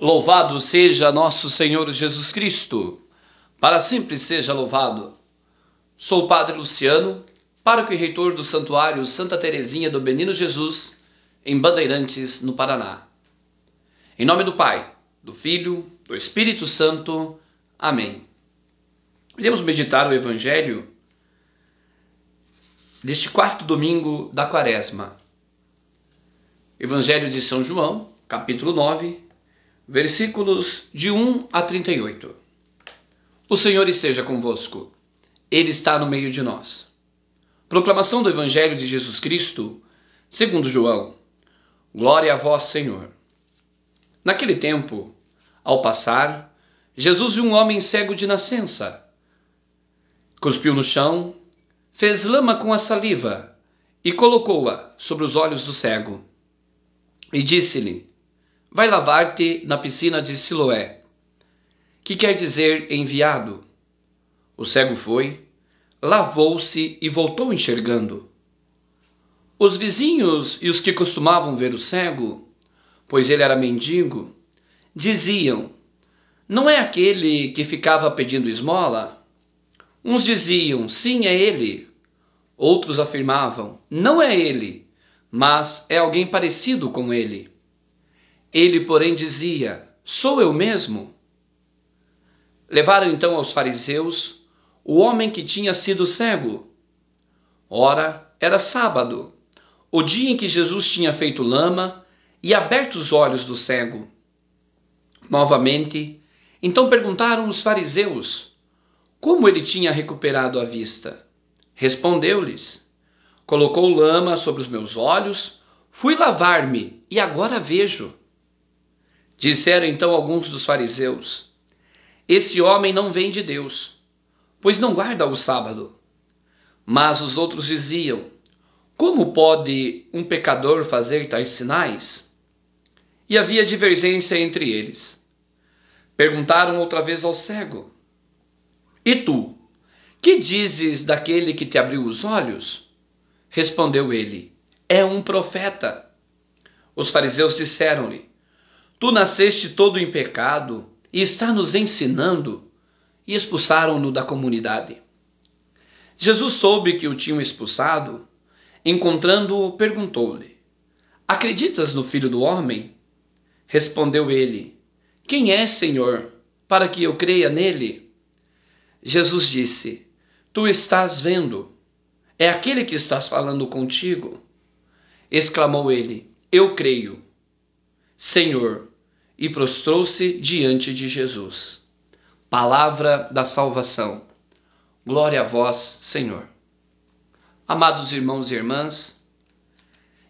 Louvado seja nosso Senhor Jesus Cristo, para sempre seja louvado. Sou o Padre Luciano, pároco e reitor do Santuário Santa Teresinha do Menino Jesus, em Bandeirantes, no Paraná. Em nome do Pai, do Filho, do Espírito Santo. Amém. Iremos meditar o Evangelho deste quarto domingo da Quaresma. Evangelho de São João, capítulo 9, versículos de 1 a 38. O Senhor esteja convosco, Ele está no meio de nós. Proclamação do Evangelho de Jesus Cristo, segundo João. Glória a vós, Senhor. Naquele tempo, ao passar, Jesus viu um homem cego de nascença. Cuspiu no chão, fez lama com a saliva e colocou-a sobre os olhos do cego. E disse-lhe: Vai lavar-te na piscina de Siloé, que quer dizer enviado. O cego foi, lavou-se e voltou enxergando. Os vizinhos e os que costumavam ver o cego, pois ele era mendigo, diziam: Não é aquele que ficava pedindo esmola? Uns diziam: Sim, é ele. Outros afirmavam: Não é ele, mas é alguém parecido com ele. Ele, porém, dizia: Sou eu mesmo? Levaram então aos fariseus o homem que tinha sido cego. Ora, era sábado, o dia em que Jesus tinha feito lama e aberto os olhos do cego. Novamente, então perguntaram os fariseus como ele tinha recuperado a vista. Respondeu-lhes: Colocou lama sobre os meus olhos, fui lavar-me e agora vejo. Disseram então alguns dos fariseus: Esse homem não vem de Deus, pois não guarda o sábado. Mas os outros diziam: Como pode um pecador fazer tais sinais? E havia divergência entre eles. Perguntaram outra vez ao cego: E tu, que dizes daquele que te abriu os olhos? Respondeu ele: É um profeta. Os fariseus disseram-lhe: Tu nasceste todo em pecado e está nos ensinando, e expulsaram-no da comunidade. Jesus soube que o tinham expulsado, encontrando-o, perguntou-lhe: Acreditas no Filho do Homem? Respondeu ele: Quem é, Senhor, para que eu creia nele? Jesus disse: Tu estás vendo. É aquele que estás falando contigo. Exclamou ele: Eu creio. Senhor, e prostrou-se diante de Jesus. Palavra da salvação. Glória a vós, Senhor. Amados irmãos e irmãs,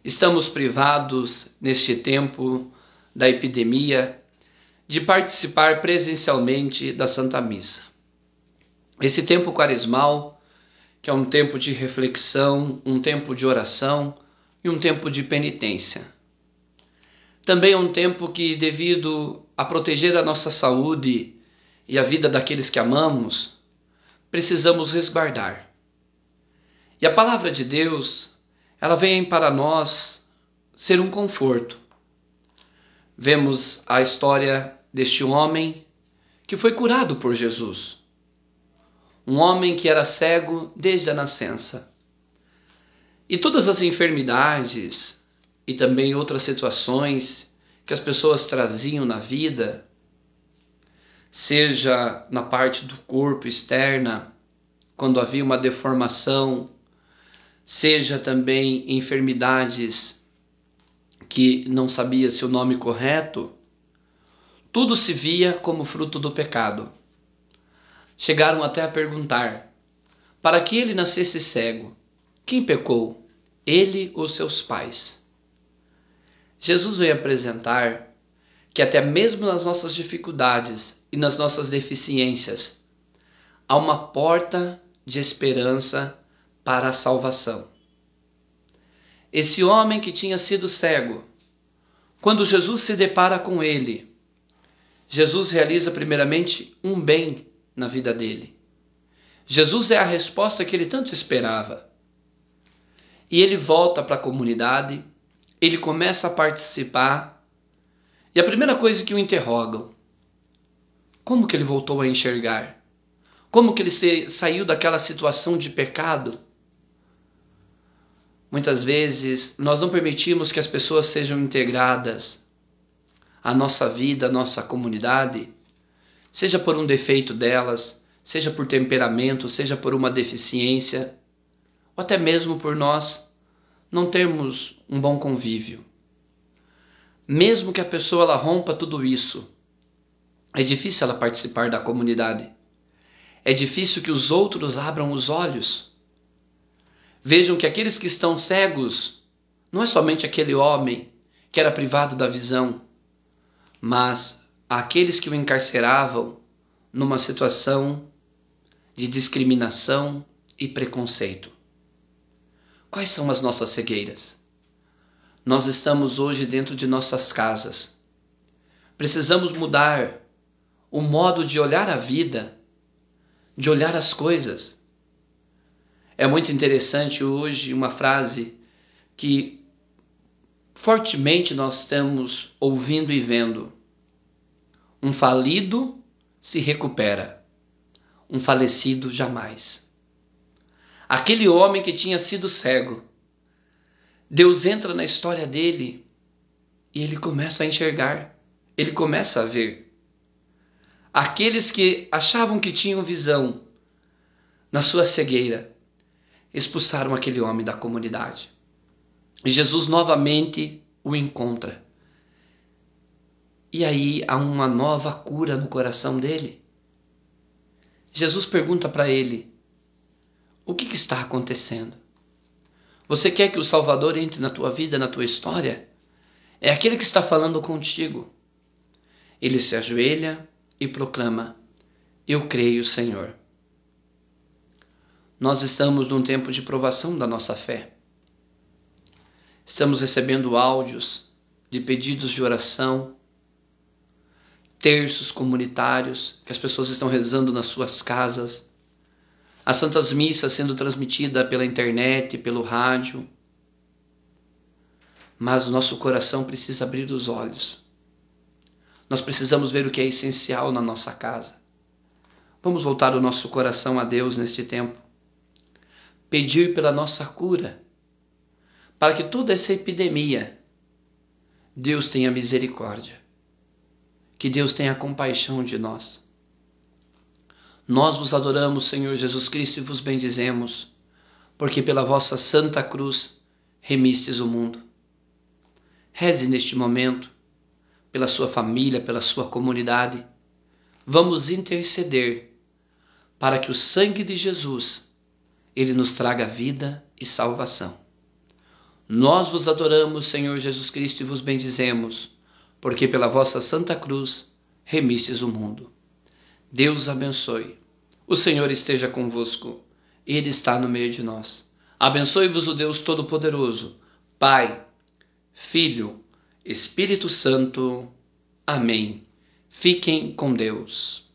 estamos privados neste tempo da epidemia de participar presencialmente da Santa Missa. Esse tempo quaresmal, que é um tempo de reflexão, um tempo de oração e um tempo de penitência também é um tempo que, devido a proteger a nossa saúde e a vida daqueles que amamos, precisamos resguardar. E a palavra de Deus, ela vem para nós ser um conforto. Vemos a história deste homem que foi curado por Jesus. Um homem que era cego desde a nascença. E todas as enfermidades, e também outras situações que as pessoas traziam na vida, seja na parte do corpo externa, quando havia uma deformação, seja também enfermidades que não sabia se o nome correto, tudo se via como fruto do pecado. Chegaram até a perguntar: para que ele nascesse cego, quem pecou? Ele ou seus pais? Jesus veio apresentar que até mesmo nas nossas dificuldades e nas nossas deficiências há uma porta de esperança para a salvação. Esse homem que tinha sido cego, quando Jesus se depara com ele, Jesus realiza primeiramente um bem na vida dele. Jesus é a resposta que ele tanto esperava. E ele volta para a comunidade ele começa a participar E a primeira coisa que o interrogam: como que ele voltou a enxergar? Como que ele saiu daquela situação de pecado? Muitas vezes nós não permitimos que as pessoas sejam integradas à nossa vida, à nossa comunidade, seja por um defeito delas, seja por temperamento, seja por uma deficiência, ou até mesmo por nós não termos um bom convívio. Mesmo que a pessoa ela rompa tudo isso, é difícil ela participar da comunidade. É difícil que os outros abram os olhos. Vejam que aqueles que estão cegos não é somente aquele homem que era privado da visão, mas aqueles que o encarceravam numa situação de discriminação e preconceito. Quais são as nossas cegueiras? Nós estamos hoje dentro de nossas casas. Precisamos mudar o modo de olhar a vida de olhar as coisas. É muito interessante hoje uma frase que fortemente nós estamos ouvindo e vendo. Um falido se recupera, um falecido jamais. Aquele homem que tinha sido cego, Deus entra na história dele e ele começa a enxergar, ele começa a ver. Aqueles que achavam que tinham visão, na sua cegueira, expulsaram aquele homem da comunidade. E Jesus novamente o encontra. E aí há uma nova cura no coração dele. Jesus pergunta para ele: O que, que, está acontecendo? Você quer que o Salvador entre na tua vida, na tua história? É aquele que está falando contigo. Ele se ajoelha, e proclama: Eu creio, Senhor. Nós estamos num tempo de provação da nossa fé. Estamos recebendo áudios de pedidos de oração, terços comunitários que as pessoas estão rezando nas suas casas, as santas missas sendo transmitidas pela internet, pelo rádio. Mas o nosso coração precisa abrir os olhos nós precisamos ver o que é essencial na nossa casa. Vamos voltar o nosso coração a Deus neste tempo. Pedir pela nossa cura, para que toda essa epidemia, Deus tenha misericórdia. Que Deus tenha compaixão de nós. Nós vos adoramos, Senhor Jesus Cristo, e vos bendizemos, porque pela vossa santa cruz remistes o mundo. Reze neste momento pela sua família, pela sua comunidade. Vamos interceder para que o sangue de Jesus ele nos traga vida e salvação. Nós vos adoramos, Senhor Jesus Cristo, e vos bendizemos, porque pela vossa santa cruz remistes o mundo. Deus abençoe. O Senhor esteja convosco. Ele está no meio de nós. Abençoe-vos o Deus Todo-Poderoso, Pai, Filho Espírito Santo. Amém. Fiquem com Deus.